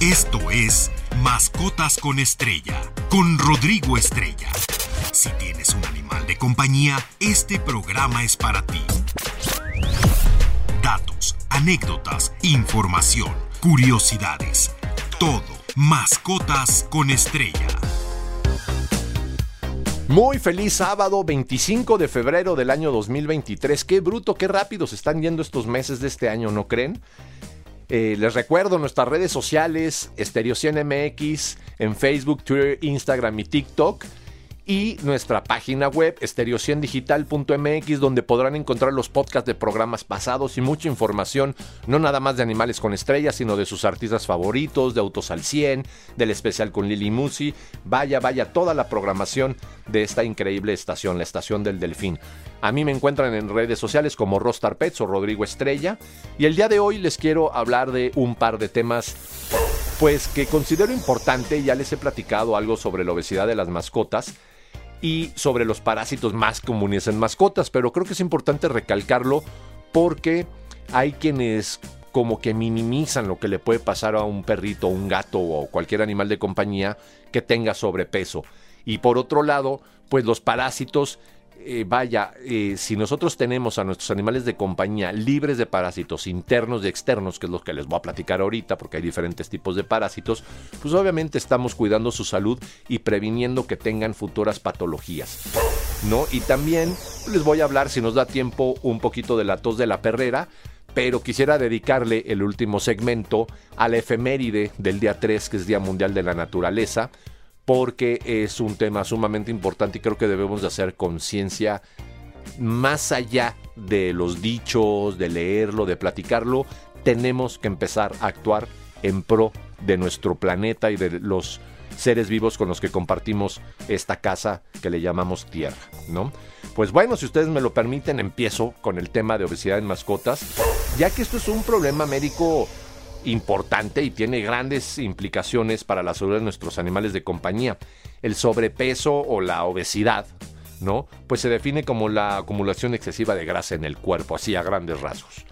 Esto es Mascotas con Estrella, con Rodrigo Estrella. Si tienes un animal de compañía, este programa es para ti. Datos, anécdotas, información, curiosidades. Todo. Mascotas con Estrella. Muy feliz sábado 25 de febrero del año 2023. Qué bruto, qué rápido se están yendo estos meses de este año, ¿no creen? Eh, les recuerdo nuestras redes sociales, Stereo MX, en Facebook, Twitter, Instagram y TikTok y nuestra página web estereociendigital.mx donde podrán encontrar los podcasts de programas pasados y mucha información, no nada más de Animales con Estrellas, sino de sus artistas favoritos, de Autos al 100, del especial con Lili Musi, vaya, vaya, toda la programación de esta increíble estación, la estación del Delfín. A mí me encuentran en redes sociales como Rostar Pets o Rodrigo Estrella. Y el día de hoy les quiero hablar de un par de temas pues que considero importante, ya les he platicado algo sobre la obesidad de las mascotas, y sobre los parásitos más comunes en mascotas, pero creo que es importante recalcarlo porque hay quienes como que minimizan lo que le puede pasar a un perrito, un gato o cualquier animal de compañía que tenga sobrepeso. Y por otro lado, pues los parásitos eh, vaya, eh, si nosotros tenemos a nuestros animales de compañía libres de parásitos internos y externos, que es lo que les voy a platicar ahorita, porque hay diferentes tipos de parásitos, pues obviamente estamos cuidando su salud y previniendo que tengan futuras patologías. ¿No? Y también les voy a hablar, si nos da tiempo, un poquito de la tos de la perrera, pero quisiera dedicarle el último segmento a la efeméride del día 3, que es Día Mundial de la Naturaleza, porque es un tema sumamente importante y creo que debemos de hacer conciencia más allá de los dichos, de leerlo, de platicarlo, tenemos que empezar a actuar en pro de nuestro planeta y de los seres vivos con los que compartimos esta casa que le llamamos tierra, ¿no? Pues bueno, si ustedes me lo permiten, empiezo con el tema de obesidad en mascotas, ya que esto es un problema médico importante y tiene grandes implicaciones para la salud de nuestros animales de compañía. El sobrepeso o la obesidad, ¿no? Pues se define como la acumulación excesiva de grasa en el cuerpo, así a grandes rasgos.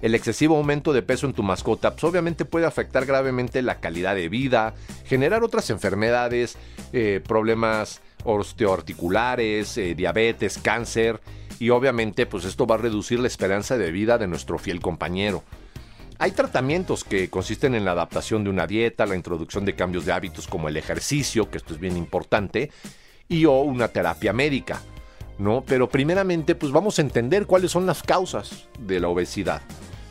El excesivo aumento de peso en tu mascota pues obviamente puede afectar gravemente la calidad de vida, generar otras enfermedades, eh, problemas osteoarticulares, eh, diabetes, cáncer y obviamente pues esto va a reducir la esperanza de vida de nuestro fiel compañero. Hay tratamientos que consisten en la adaptación de una dieta, la introducción de cambios de hábitos como el ejercicio, que esto es bien importante, y o una terapia médica, ¿no? Pero primeramente, pues vamos a entender cuáles son las causas de la obesidad,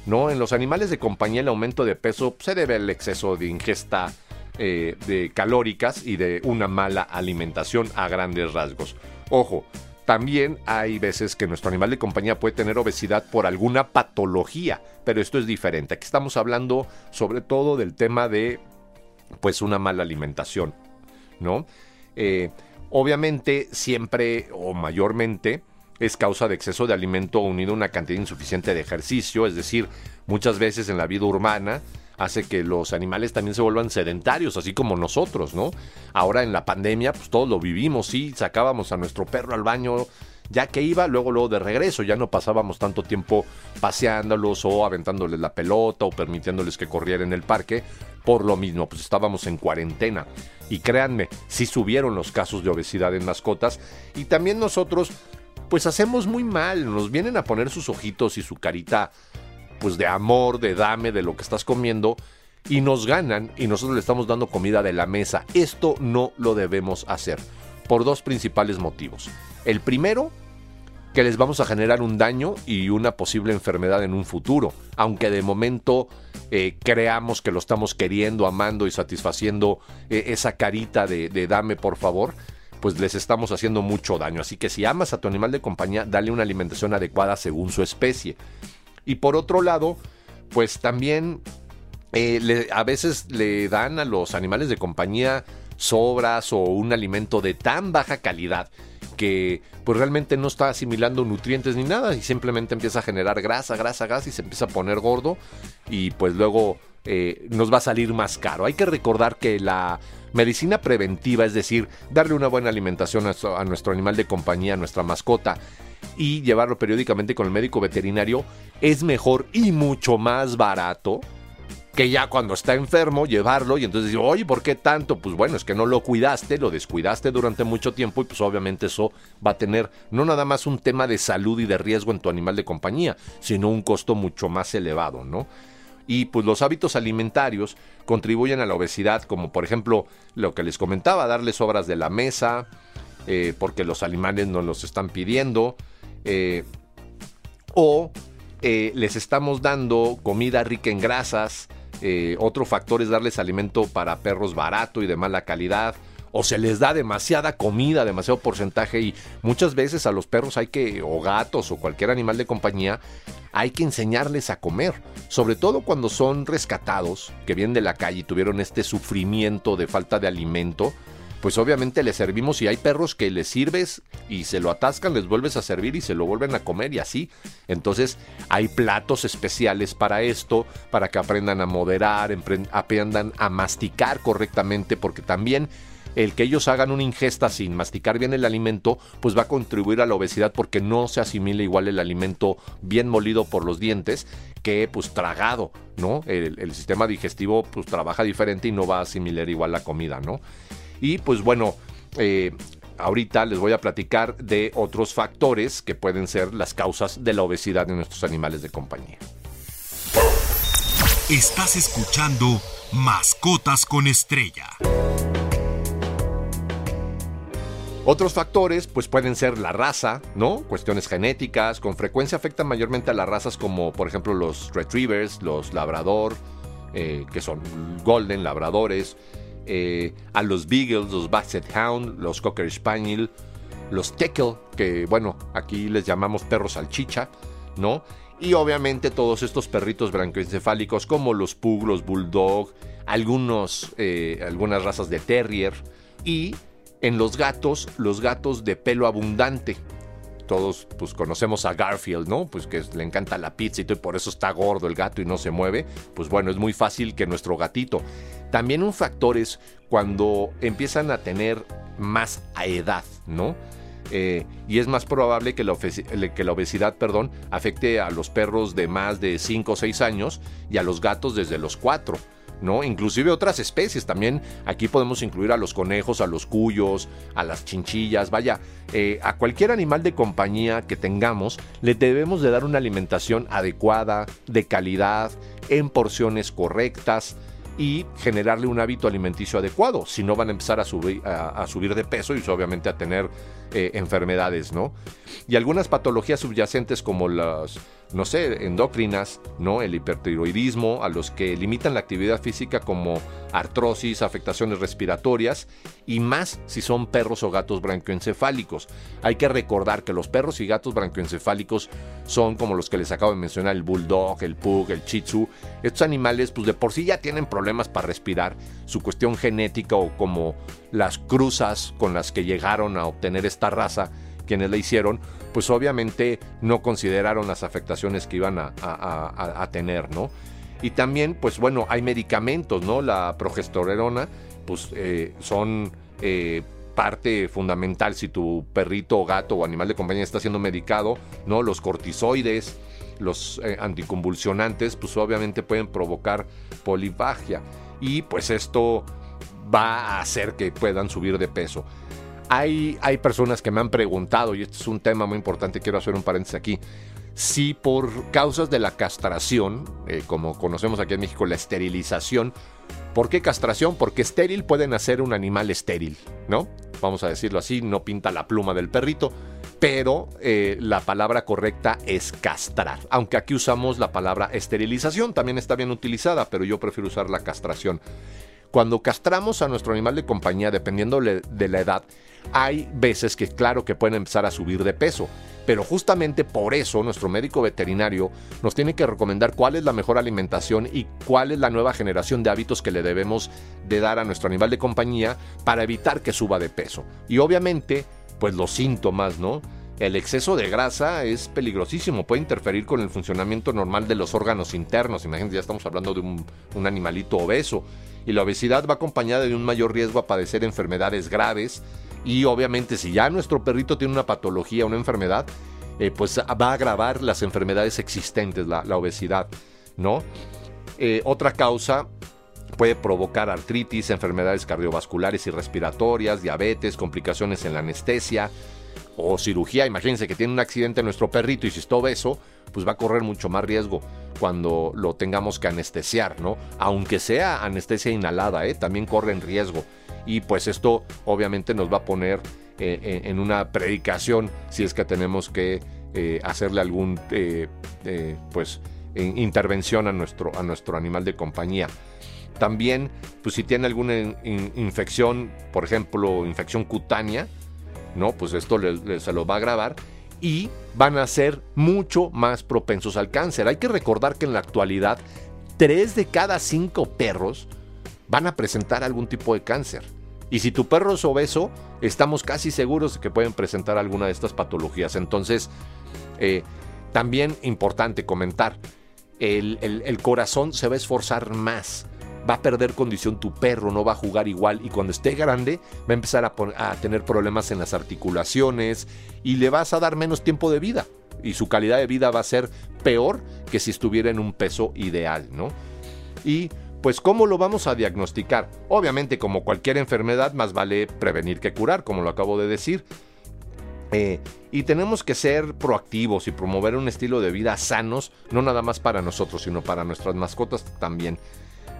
¿no? En los animales de compañía el aumento de peso se debe al exceso de ingesta eh, de calóricas y de una mala alimentación a grandes rasgos. Ojo, también hay veces que nuestro animal de compañía puede tener obesidad por alguna patología, pero esto es diferente. Aquí estamos hablando sobre todo del tema de pues una mala alimentación, ¿no? Eh, obviamente siempre o mayormente es causa de exceso de alimento unido a una cantidad insuficiente de ejercicio, es decir, muchas veces en la vida urbana hace que los animales también se vuelvan sedentarios, así como nosotros, ¿no? Ahora en la pandemia, pues todos lo vivimos, sí, sacábamos a nuestro perro al baño ya que iba, luego luego de regreso, ya no pasábamos tanto tiempo paseándolos o aventándoles la pelota o permitiéndoles que corrieran en el parque, por lo mismo, pues estábamos en cuarentena. Y créanme, sí subieron los casos de obesidad en mascotas y también nosotros pues hacemos muy mal, nos vienen a poner sus ojitos y su carita pues de amor, de dame, de lo que estás comiendo, y nos ganan y nosotros le estamos dando comida de la mesa. Esto no lo debemos hacer por dos principales motivos. El primero, que les vamos a generar un daño y una posible enfermedad en un futuro, aunque de momento eh, creamos que lo estamos queriendo, amando y satisfaciendo eh, esa carita de, de dame por favor, pues les estamos haciendo mucho daño. Así que si amas a tu animal de compañía, dale una alimentación adecuada según su especie. Y por otro lado, pues también eh, a veces le dan a los animales de compañía sobras o un alimento de tan baja calidad que pues realmente no está asimilando nutrientes ni nada y simplemente empieza a generar grasa, grasa, grasa y se empieza a poner gordo y pues luego eh, nos va a salir más caro. Hay que recordar que la medicina preventiva, es decir, darle una buena alimentación a nuestro animal de compañía, a nuestra mascota, y llevarlo periódicamente con el médico veterinario es mejor y mucho más barato que ya cuando está enfermo llevarlo y entonces digo, oye, ¿por qué tanto? Pues bueno, es que no lo cuidaste, lo descuidaste durante mucho tiempo y pues obviamente eso va a tener no nada más un tema de salud y de riesgo en tu animal de compañía, sino un costo mucho más elevado, ¿no? Y pues los hábitos alimentarios contribuyen a la obesidad, como por ejemplo lo que les comentaba, darles sobras de la mesa, eh, porque los animales nos los están pidiendo, eh, o eh, les estamos dando comida rica en grasas, otro factor es darles alimento para perros barato y de mala calidad. O se les da demasiada comida, demasiado porcentaje y muchas veces a los perros hay que, o gatos o cualquier animal de compañía, hay que enseñarles a comer. Sobre todo cuando son rescatados, que vienen de la calle y tuvieron este sufrimiento de falta de alimento pues obviamente le servimos y hay perros que les sirves y se lo atascan, les vuelves a servir y se lo vuelven a comer y así. Entonces hay platos especiales para esto, para que aprendan a moderar, aprendan a masticar correctamente, porque también el que ellos hagan una ingesta sin masticar bien el alimento, pues va a contribuir a la obesidad porque no se asimila igual el alimento bien molido por los dientes que pues tragado, ¿no? El, sistema digestivo pues trabaja diferente y no va a asimilar igual la comida, ¿no? Y pues bueno, eh, ahorita les voy a platicar de otros factores que pueden ser las causas de la obesidad en nuestros animales de compañía. Estás escuchando Mascotas con Estrella. Otros factores pues pueden ser la raza, ¿no? Cuestiones genéticas, con frecuencia afectan mayormente a las razas como por ejemplo los retrievers, los labrador, eh, que son golden, labradores, eh, a los Beagles, los Basset Hound, los Cocker Spaniel, los Teckle, que bueno, aquí les llamamos perros salchicha, ¿no? Y obviamente todos estos perritos brancoencefálicos como los Pug, los Bulldog, algunos, eh, algunas razas de Terrier y en los gatos, los gatos de pelo abundante, todos pues conocemos a Garfield, ¿no? Pues que le encanta la pizza y, todo, y por eso está gordo el gato y no se mueve. Pues bueno, es muy fácil que nuestro gatito. También un factor es cuando empiezan a tener más edad, ¿no? Eh, y es más probable que la, obesidad perdón, afecte a los perros de más de 5 o 6 años y a los gatos desde los 4. ¿No? Inclusive otras especies también. Aquí podemos incluir a los conejos, a los cuyos, a las chinchillas, vaya, eh, a cualquier animal de compañía que tengamos, le debemos de dar una alimentación adecuada, de calidad, en porciones correctas y generarle un hábito alimenticio adecuado. Si no van a empezar a subir, a, subir de peso y obviamente a tener eh, enfermedades, ¿no? Y algunas patologías subyacentes como las no sé, endocrinas, ¿no? El hipertiroidismo, a los que limitan la actividad física como artrosis, afectaciones respiratorias y más si son perros o gatos branquioencefálicos. Hay que recordar que los perros y gatos branquioencefálicos son como los que les acabo de mencionar, el bulldog, el pug, el chitsu. Estos animales pues de por sí ya tienen problemas para respirar, su cuestión genética o como las cruzas con las que llegaron a obtener esta raza quienes la hicieron, pues obviamente no consideraron las afectaciones que iban a, tener, ¿no? Y también, pues bueno, hay medicamentos, ¿no? La progesterona, pues eh, son eh, parte fundamental si tu perrito o gato o animal de compañía está siendo medicado, ¿no? Los cortisoides, los eh, anticonvulsionantes, pues obviamente pueden provocar polifagia. Y pues esto va a hacer que puedan subir de peso. Hay, hay personas que me han preguntado, y este es un tema muy importante, quiero hacer un paréntesis aquí, si por causas de la castración, eh, como conocemos aquí en México, la esterilización, ¿por qué castración? Porque estéril pueden hacer un animal estéril, ¿no? Vamos a decirlo así, no pinta la pluma del perrito, pero eh, la palabra correcta es castrar. Aunque aquí usamos la palabra esterilización, también está bien utilizada, pero yo prefiero usar la castración. Cuando castramos a nuestro animal de compañía, dependiendo de la edad, hay veces que claro que pueden empezar a subir de peso. Pero justamente por eso nuestro médico veterinario nos tiene que recomendar cuál es la mejor alimentación y cuál es la nueva generación de hábitos que le debemos de dar a nuestro animal de compañía para evitar que suba de peso. Y obviamente, pues los síntomas, ¿no? El exceso de grasa es peligrosísimo, puede interferir con el funcionamiento normal de los órganos internos. Imagínense, ya estamos hablando de un, un animalito obeso. Y la obesidad va acompañada de un mayor riesgo a padecer enfermedades graves, y obviamente si ya nuestro perrito tiene una patología, una enfermedad, eh, pues va a agravar las enfermedades existentes, la, obesidad, ¿no? Eh, otra causa puede provocar artritis, enfermedades cardiovasculares y respiratorias, diabetes, complicaciones en la anestesia o cirugía. Imagínense que tiene un accidente nuestro perrito y si está obeso, pues va a correr mucho más riesgo cuando lo tengamos que anestesiar, ¿no? Aunque sea anestesia inhalada, ¿eh? también corre en riesgo. Y pues esto obviamente nos va a poner eh, en una predicación si es que tenemos que eh, hacerle algún, eh, pues, intervención a nuestro, a nuestro animal de compañía. También, pues si tiene alguna infección, por ejemplo, infección cutánea, ¿no? Pues esto se lo va a agravar y van a ser mucho más propensos al cáncer. Hay que recordar que en la actualidad, 3 de cada 5 perros van a presentar algún tipo de cáncer. Y si tu perro es obeso, estamos casi seguros de que pueden presentar alguna de estas patologías. Entonces, eh, también importante comentar, el corazón se va a esforzar más va a perder condición tu perro, no va a jugar igual y cuando esté grande va a empezar a, tener problemas en las articulaciones y le vas a dar menos tiempo de vida y su calidad de vida va a ser peor que si estuviera en un peso ideal, ¿no? Y pues ¿cómo lo vamos a diagnosticar? Obviamente como cualquier enfermedad más vale prevenir que curar, como lo acabo de decir. Eh, y tenemos que ser proactivos y promover un estilo de vida sanos, no nada más para nosotros, sino para nuestras mascotas también.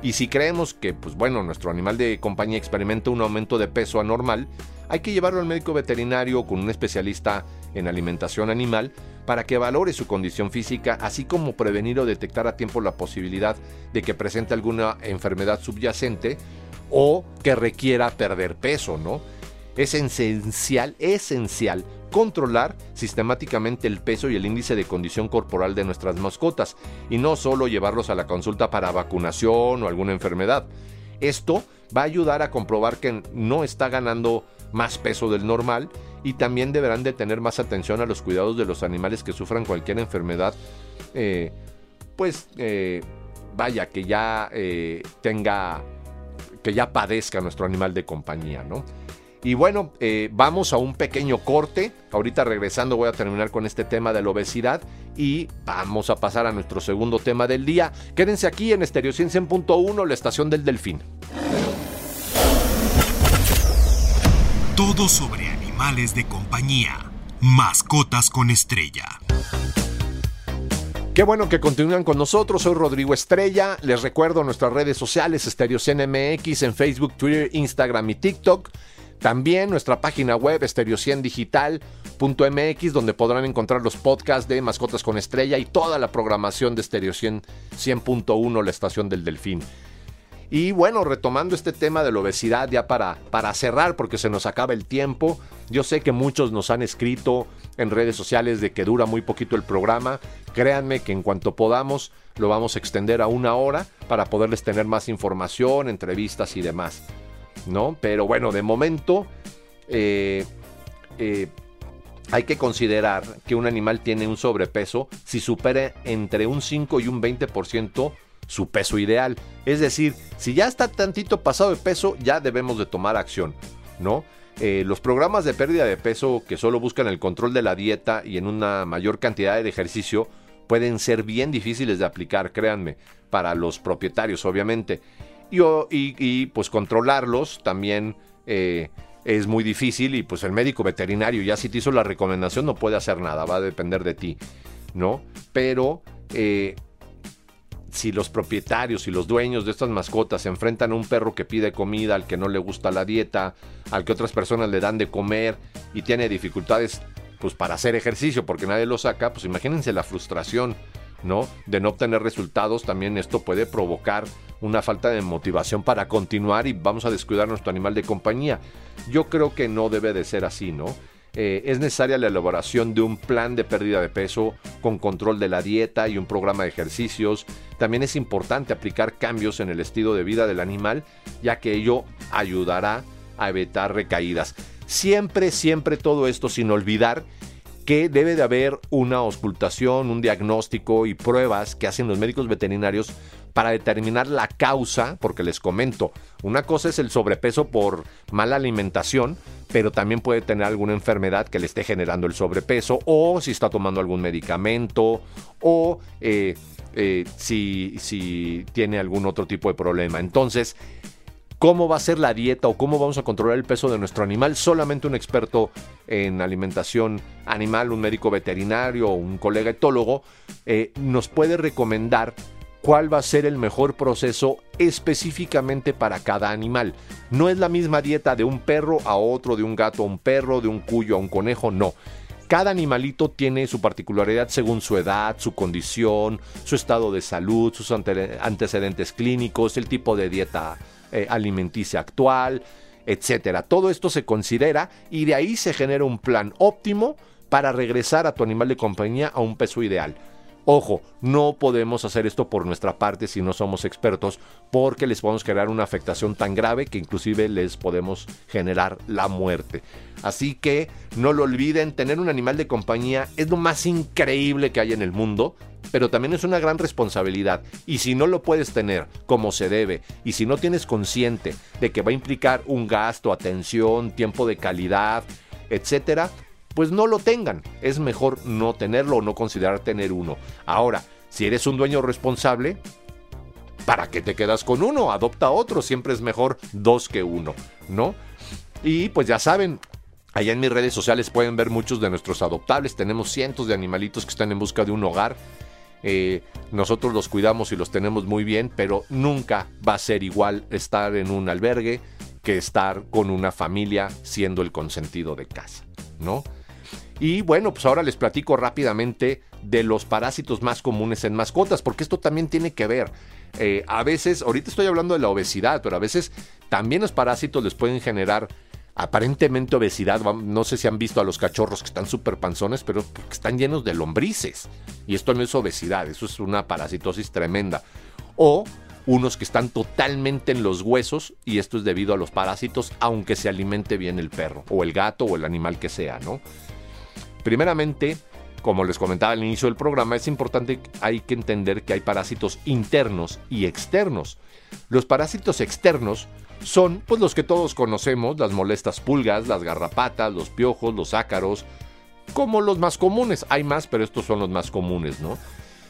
Y si creemos que, pues bueno, nuestro animal de compañía experimenta un aumento de peso anormal, hay que llevarlo al médico veterinario con un especialista en alimentación animal para que valore su condición física, así como prevenir o detectar a tiempo la posibilidad de que presente alguna enfermedad subyacente o que requiera perder peso, ¿no? Es esencial, esencial controlar sistemáticamente el peso y el índice de condición corporal de nuestras mascotas y no solo llevarlos a la consulta para vacunación o alguna enfermedad. Esto va a ayudar a comprobar que no está ganando más peso del normal y también deberán de tener más atención a los cuidados de los animales que sufran cualquier enfermedad, eh, pues eh, vaya, que ya eh, tenga, que ya padezca nuestro animal de compañía, ¿no? Y bueno, eh, vamos a un pequeño corte. Ahorita regresando voy a terminar con este tema de la obesidad y vamos a pasar a nuestro segundo tema del día. Quédense aquí en Estereo 100.1, la estación del Delfín. Todo sobre animales de compañía. Mascotas con estrella. Qué bueno que continúan con nosotros. Soy Rodrigo Estrella. Les recuerdo nuestras redes sociales, Estereo CNMX en Facebook, Twitter, Instagram y TikTok. También nuestra página web estereociendigital.mx donde podrán encontrar los podcasts de Mascotas con Estrella y toda la programación de Estereo 100.1, la estación del Delfín. Y bueno, retomando este tema de la obesidad ya para, para cerrar porque se nos acaba el tiempo, yo sé que muchos nos han escrito en redes sociales de que dura muy poquito el programa, créanme que en cuanto podamos lo vamos a extender a una hora para poderles tener más información, entrevistas y demás. ¿no? Pero bueno, de momento eh, eh, hay que considerar que un animal tiene un sobrepeso si supera entre un 5 y un 20% su peso ideal. Es decir, si ya está tantito pasado de peso, ya debemos de tomar acción, ¿no? Eh, los programas de pérdida de peso que solo buscan el control de la dieta y en una mayor cantidad de ejercicio pueden ser bien difíciles de aplicar, créanme, para los propietarios, obviamente y, pues controlarlos también eh, es muy difícil y pues el médico veterinario ya si te hizo la recomendación no puede hacer nada, va a depender de ti, ¿no? Pero eh, si los propietarios y los dueños de estas mascotas se enfrentan a un perro que pide comida, al que no le gusta la dieta, al que otras personas le dan de comer y tiene dificultades pues para hacer ejercicio porque nadie lo saca, pues imagínense la frustración, ¿no? De no obtener resultados, también esto puede provocar una falta de motivación para continuar y vamos a descuidar nuestro animal de compañía. Yo creo que no debe de ser así, ¿no? Eh, es necesaria la elaboración de un plan de pérdida de peso con control de la dieta y un programa de ejercicios. También es importante aplicar cambios en el estilo de vida del animal, ya que ello ayudará a evitar recaídas. Siempre, siempre todo esto sin olvidar que debe de haber una auscultación, un diagnóstico y pruebas que hacen los médicos veterinarios para determinar la causa, porque les comento, una cosa es el sobrepeso por mala alimentación, pero también puede tener alguna enfermedad que le esté generando el sobrepeso, o si está tomando algún medicamento, o eh, eh, si, si tiene algún otro tipo de problema. Entonces, ¿cómo va a ser la dieta o cómo vamos a controlar el peso de nuestro animal? Solamente un experto en alimentación animal, un médico veterinario o un colega etólogo, eh, nos puede recomendar cuál va a ser el mejor proceso específicamente para cada animal. No es la misma dieta de un perro a otro, de un gato a un perro, de un cuyo a un conejo, no. Cada animalito tiene su particularidad según su edad, su condición, su estado de salud, sus antecedentes clínicos, el tipo de dieta eh, alimenticia actual, etcétera. Todo esto se considera y de ahí se genera un plan óptimo para regresar a tu animal de compañía a un peso ideal. Ojo, no podemos hacer esto por nuestra parte si no somos expertos, porque les podemos generar una afectación tan grave que inclusive les podemos generar la muerte. Así que no lo olviden, tener un animal de compañía es lo más increíble que hay en el mundo, pero también es una gran responsabilidad. Y si no lo puedes tener como se debe, y si no tienes consciente de que va a implicar un gasto, atención, tiempo de calidad, etcétera, pues no lo tengan. Es mejor no tenerlo o no considerar tener uno. Ahora, si eres un dueño responsable, ¿para qué te quedas con uno? Adopta otro, siempre es mejor dos que uno, ¿no? Y pues ya saben, allá en mis redes sociales pueden ver muchos de nuestros adoptables. Tenemos cientos de animalitos que están en busca de un hogar. Eh, nosotros los cuidamos y los tenemos muy bien, pero nunca va a ser igual estar en un albergue que estar con una familia siendo el consentido de casa, ¿no? Y bueno, pues ahora les platico rápidamente de los parásitos más comunes en mascotas, porque esto también tiene que ver. Eh, a veces, ahorita estoy hablando de la obesidad, pero a veces también los parásitos les pueden generar aparentemente obesidad. No sé si han visto a los cachorros que están súper panzones, pero están llenos de lombrices. Y esto no es obesidad, eso es una parasitosis tremenda. O unos que están totalmente en los huesos y esto es debido a los parásitos, aunque se alimente bien el perro o el gato o el animal que sea, ¿no? Primeramente, como les comentaba al inicio del programa, es importante, hay que entender que hay parásitos internos y externos. Los parásitos externos son pues los que todos conocemos, las molestas pulgas, las garrapatas, los piojos, los ácaros, como los más comunes. Hay más, pero estos son los más comunes, ¿no?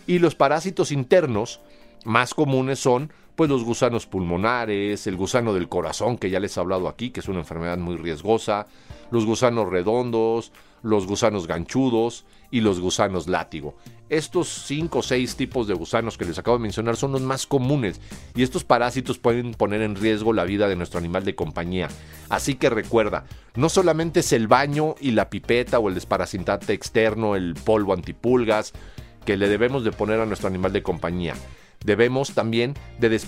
Y los parásitos internos más comunes son pues los gusanos pulmonares, el gusano del corazón que ya les he hablado aquí, que es una enfermedad muy riesgosa, los gusanos redondos, los gusanos ganchudos y los gusanos látigo. Estos 5 o 6 tipos de gusanos que les acabo de mencionar son los más comunes y estos parásitos pueden poner en riesgo la vida de nuestro animal de compañía. Así que recuerda, no solamente es el baño y la pipeta o el desparasitante externo, el polvo antipulgas que le debemos de poner a nuestro animal de compañía. Debemos también de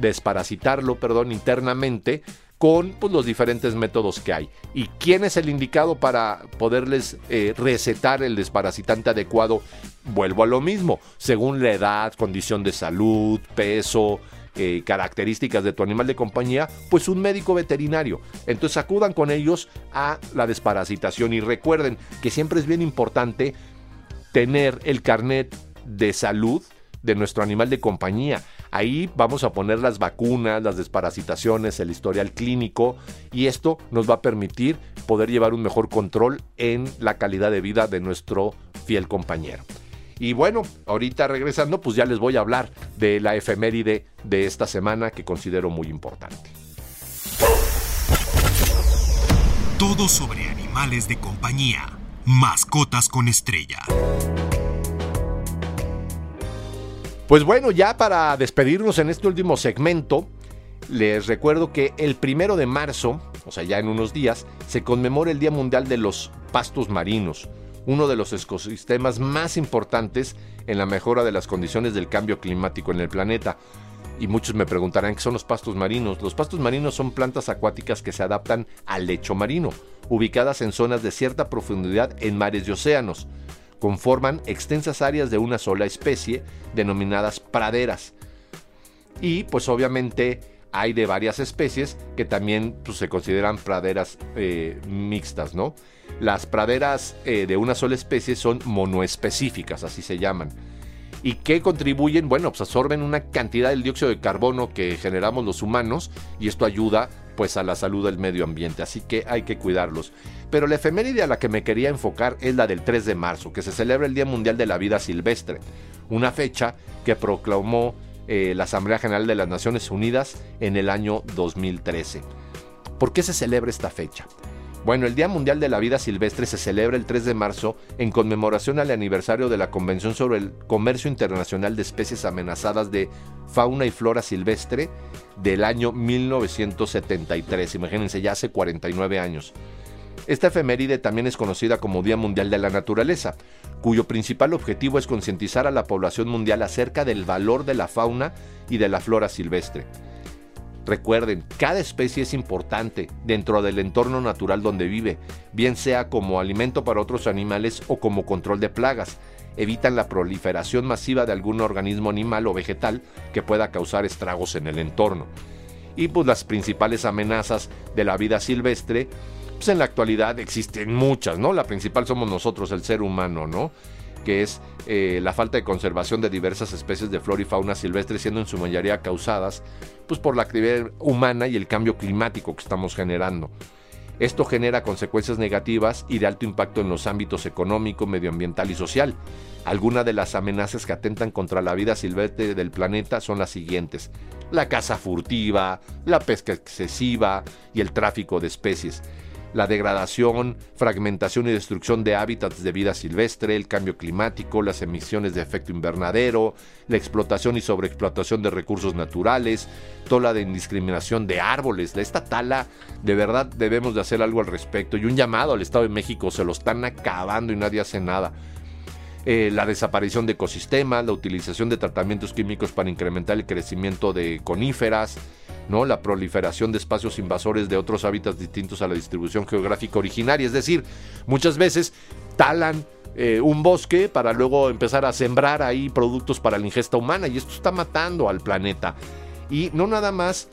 desparasitarlo perdón, internamente con pues, los diferentes métodos que hay. ¿Y quién es el indicado para poderles eh, recetar el desparasitante adecuado? Vuelvo a lo mismo, según la edad, condición de salud, peso, eh, características de tu animal de compañía, pues un médico veterinario. Entonces acudan con ellos a la desparasitación y recuerden que siempre es bien importante tener el carnet de salud de nuestro animal de compañía. Ahí vamos a poner las vacunas, las desparasitaciones, el historial clínico y esto nos va a permitir poder llevar un mejor control en la calidad de vida de nuestro fiel compañero. Y bueno, ahorita regresando, pues ya les voy a hablar de la efeméride de esta semana que considero muy importante. Todo sobre animales de compañía. Mascotas con estrella. Pues bueno, ya para despedirnos en este último segmento, les recuerdo que el primero de marzo, o sea, ya en unos días, se conmemora el Día Mundial de los Pastos Marinos, uno de los ecosistemas más importantes en la mejora de las condiciones del cambio climático en el planeta. Y muchos me preguntarán qué son los pastos marinos. Los pastos marinos son plantas acuáticas que se adaptan al lecho marino, ubicadas en zonas de cierta profundidad en mares y océanos conforman extensas áreas de una sola especie denominadas praderas. Y pues obviamente hay de varias especies que también pues, se consideran praderas eh, mixtas, ¿no? Las praderas eh, de una sola especie son monoespecíficas, así se llaman. ¿Y qué contribuyen? Bueno, pues absorben una cantidad del dióxido de carbono que generamos los humanos y esto ayuda pues a la salud del medio ambiente, así que hay que cuidarlos. Pero la efeméride a la que me quería enfocar es la del 3 de marzo, que se celebra el Día Mundial de la Vida Silvestre, una fecha que proclamó eh, la Asamblea General de las Naciones Unidas en el año 2013. ¿Por qué se celebra esta fecha? Bueno, el Día Mundial de la Vida Silvestre se celebra el 3 de marzo en conmemoración al aniversario de la Convención sobre el Comercio Internacional de Especies Amenazadas de Fauna y Flora Silvestre del año 1973. Imagínense, ya hace 49 años. Esta efeméride también es conocida como Día Mundial de la Naturaleza, cuyo principal objetivo es concientizar a la población mundial acerca del valor de la fauna y de la flora silvestre. Recuerden, cada especie es importante dentro del entorno natural donde vive, bien sea como alimento para otros animales o como control de plagas. Evitan la proliferación masiva de algún organismo animal o vegetal que pueda causar estragos en el entorno. Y pues las principales amenazas de la vida silvestre pues en la actualidad existen muchas, ¿no? La principal somos nosotros, el ser humano, ¿no? Que es eh, la falta de conservación de diversas especies de flora y fauna silvestre, siendo en su mayoría causadas pues, por la actividad humana y el cambio climático que estamos generando. Esto genera consecuencias negativas y de alto impacto en los ámbitos económico, medioambiental y social. Algunas de las amenazas que atentan contra la vida silvestre del planeta son las siguientes. La caza furtiva, la pesca excesiva y el tráfico de especies la degradación, fragmentación y destrucción de hábitats de vida silvestre, el cambio climático, las emisiones de efecto invernadero, la explotación y sobreexplotación de recursos naturales, toda la indiscriminación de árboles. De esta tala, de verdad debemos de hacer algo al respecto. Y un llamado al Estado de México, se lo están acabando y nadie hace nada. Eh, la desaparición de ecosistemas, la utilización de tratamientos químicos para incrementar el crecimiento de coníferas, ¿no? la proliferación de espacios invasores de otros hábitats distintos a la distribución geográfica originaria. Es decir, muchas veces talan eh, un bosque para luego empezar a sembrar ahí productos para la ingesta humana y esto está matando al planeta. Y no nada más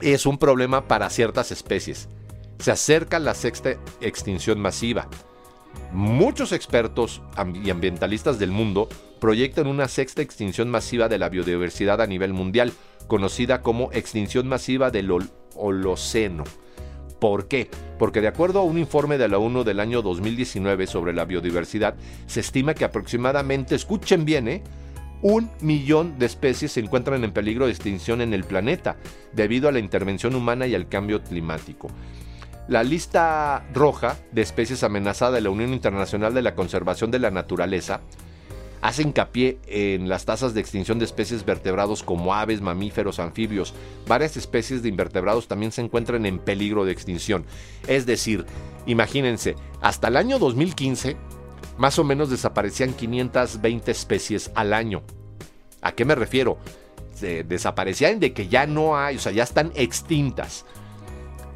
es un problema para ciertas especies. Se acerca la sexta extinción masiva. Muchos expertos y ambientalistas del mundo proyectan una sexta extinción masiva de la biodiversidad a nivel mundial, conocida como extinción masiva del Holoceno. ¿Por qué? Porque de acuerdo a un informe de la ONU del año 2019 sobre la biodiversidad, se estima que aproximadamente, escuchen bien, ¿eh? un millón de especies se encuentran en peligro de extinción en el planeta debido a la intervención humana y al cambio climático. La lista roja de especies amenazadas de la Unión Internacional de la Conservación de la Naturaleza hace hincapié en las tasas de extinción de especies vertebrados como aves, mamíferos, anfibios. Varias especies de invertebrados también se encuentran en peligro de extinción. Es decir, imagínense, hasta el año 2015, más o menos desaparecían 520 especies al año. ¿A qué me refiero? desaparecían de que ya no hay, o sea, ya están extintas.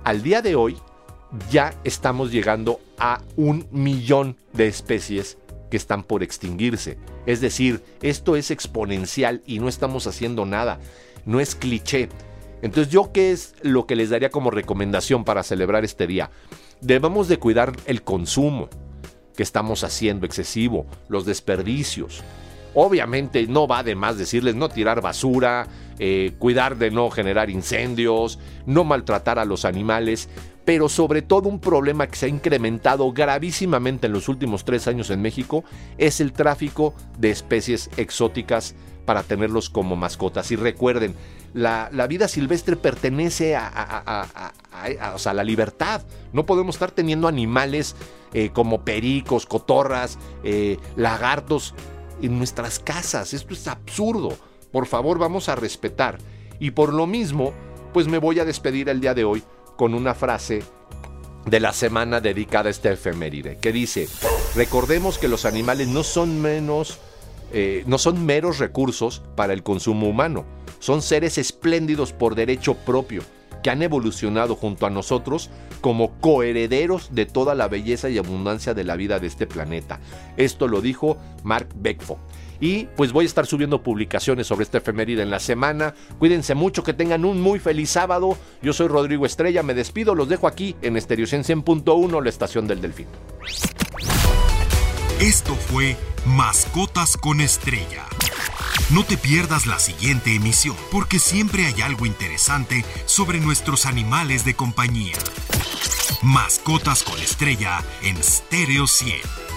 Al día de hoy, ya estamos llegando a un millón de especies que están por extinguirse. Es decir, esto es exponencial y no estamos haciendo nada. No es cliché. Entonces, ¿yo qué es lo que les daría como recomendación para celebrar este día? Debemos de cuidar el consumo que estamos haciendo excesivo, los desperdicios. Obviamente no va de más decirles no tirar basura, eh, cuidar de no generar incendios, no maltratar a los animales, pero sobre todo un problema que se ha incrementado gravísimamente en los últimos tres años en México es el tráfico de especies exóticas para tenerlos como mascotas. Y recuerden, la, vida silvestre pertenece a, la libertad. No podemos estar teniendo animales eh, como pericos, cotorras, eh, lagartos en nuestras casas. Esto es absurdo. Por favor, vamos a respetar. Y por lo mismo, pues me voy a despedir el día de hoy con una frase de la semana dedicada a este efeméride, que dice, recordemos que los animales no son menos, eh, no son meros recursos para el consumo humano, son seres espléndidos por derecho propio, que han evolucionado junto a nosotros como coherederos de toda la belleza y abundancia de la vida de este planeta. Esto lo dijo Mark Beckford. Y pues voy a estar subiendo publicaciones sobre este efeméride en la semana. Cuídense mucho, que tengan un muy feliz sábado. Yo soy Rodrigo Estrella, me despido, los dejo aquí en Estereo 100.1, la estación del Delfín. Esto fue Mascotas con Estrella. No te pierdas la siguiente emisión, porque siempre hay algo interesante sobre nuestros animales de compañía. Mascotas con estrella en Stereo 100.